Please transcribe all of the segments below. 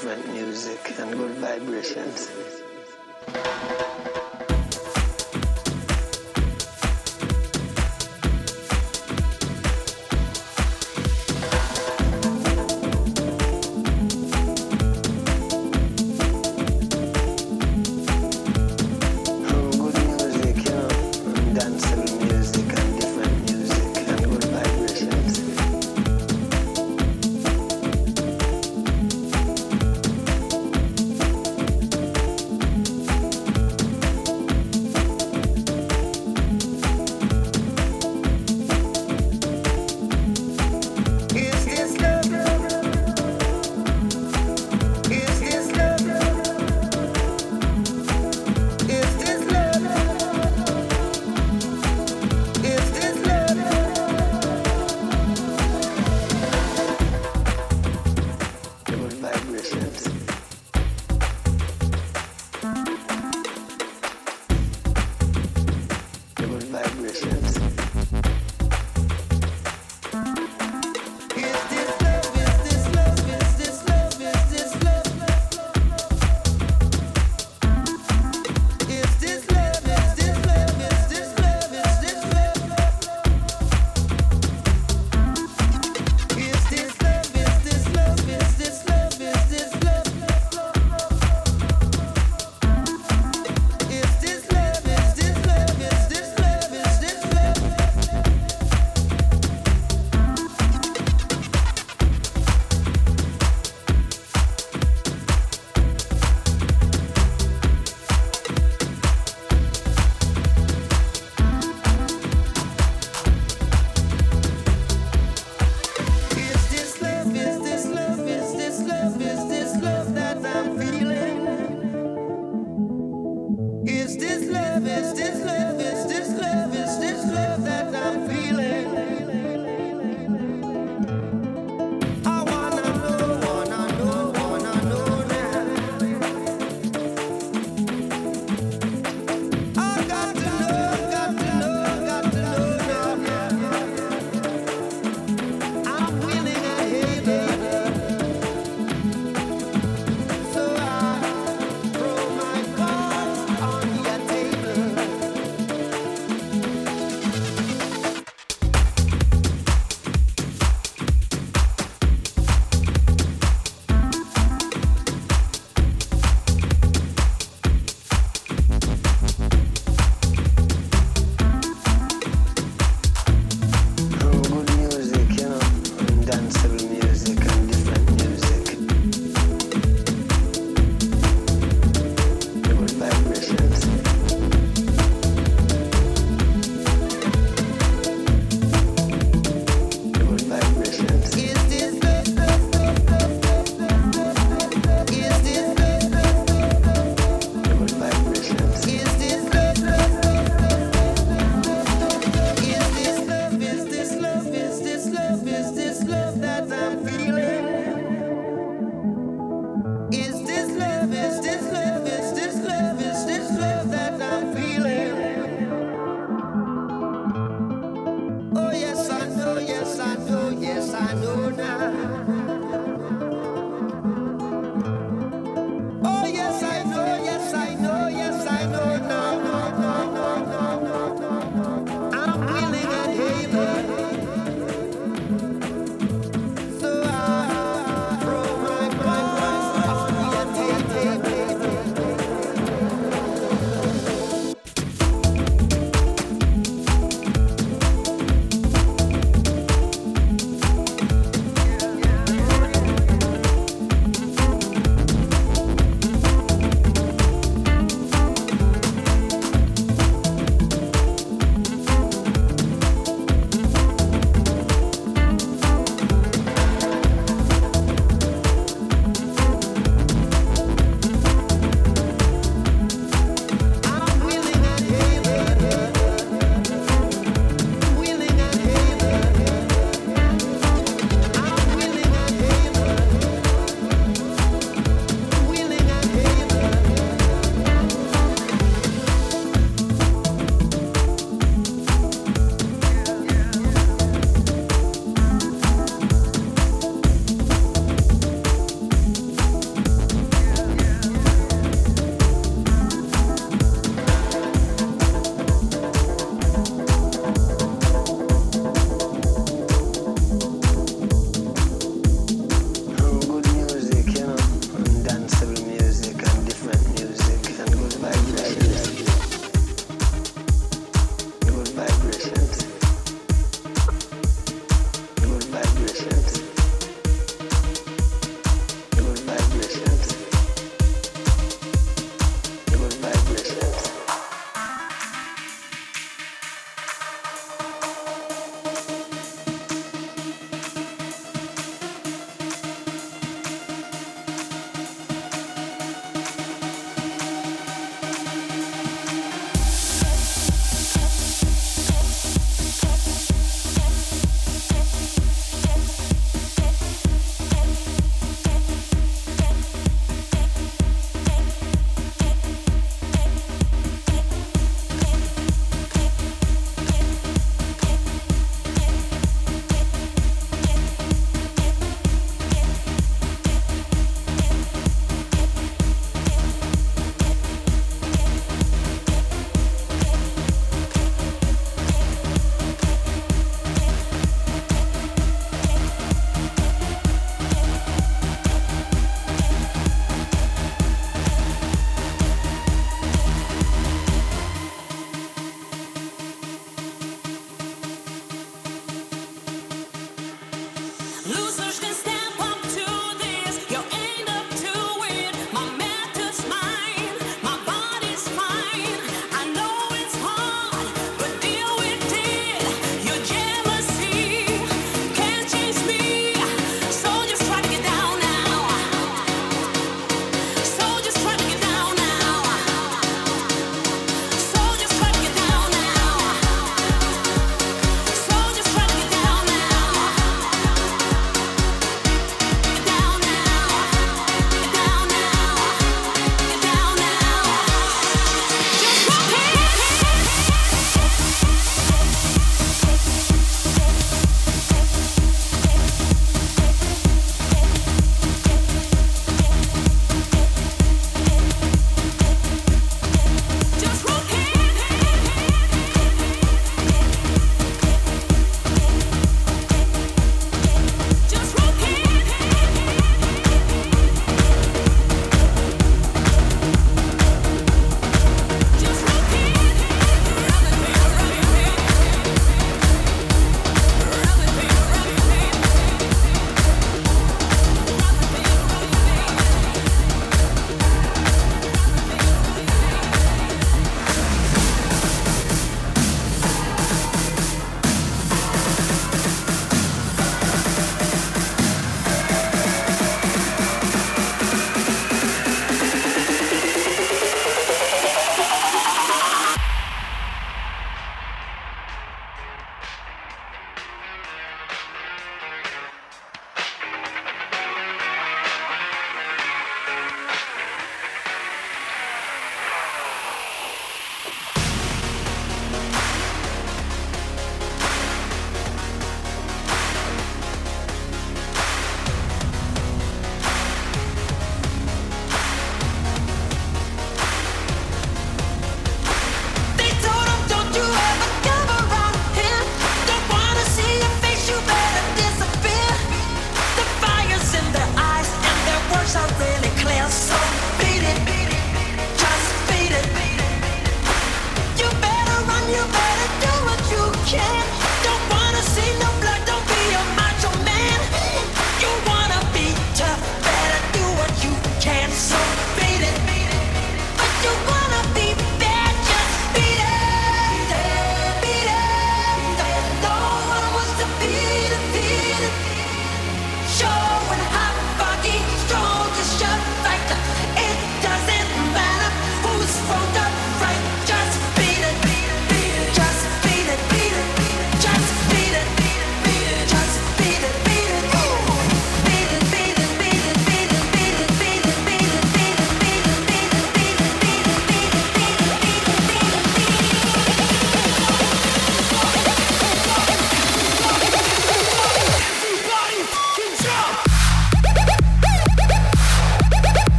different music and good vibrations.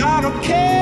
I don't care,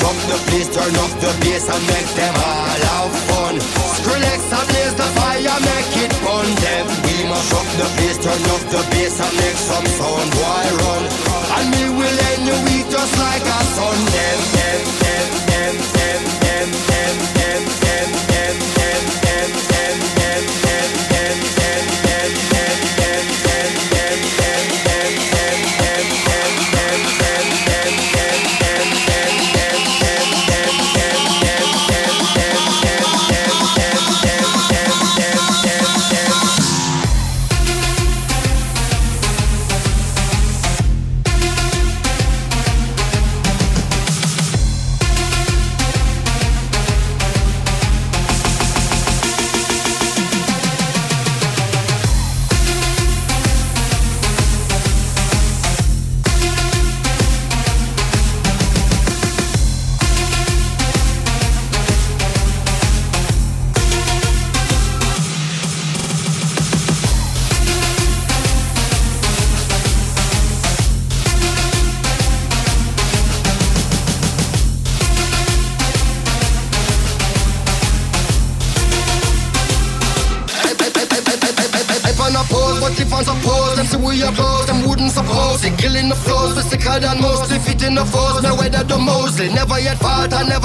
Drop the place, turn off the bass and make them all have fun. Skrillex I blaze the fire, make it fun. Them we must drop the place, turn off the bass and make some sound. Why run? And we will end the week just like a sun. Them, them,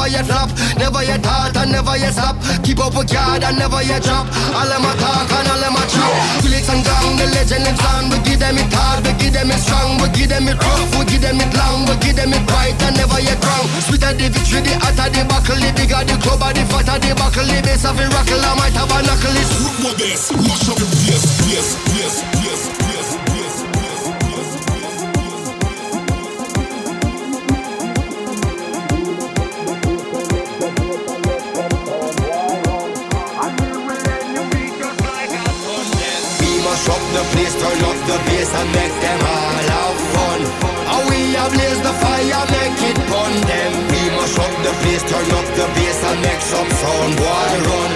never yet flop. Never yet thought, I never yet stop. Keep up with God, I never yet drop. All them a talk and all them a chop. Felix and Gang, the legend lives on. We give them it hard, we give them it strong. We give them it rough, we give them it long. We give them it right and never yet wrong. Sweeter the victory, the hotter the buckle. The bigger the club, the fatter the buckle. The bass of it rockle, I might have a knuckle. Root my bass, mash up bass, bass, bass, mash up the place, turn up the bass and make them all have fun. And we a blaze the fire, make it burn them. We mash up the place, turn up the bass and make some sound. Boy, run.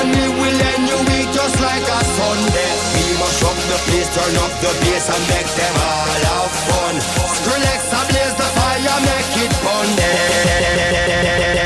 And we will end your week just like a Sunday. We mash up the place, turn up the bass and make them all have fun. Relax, I blaze the fire, make it burn them.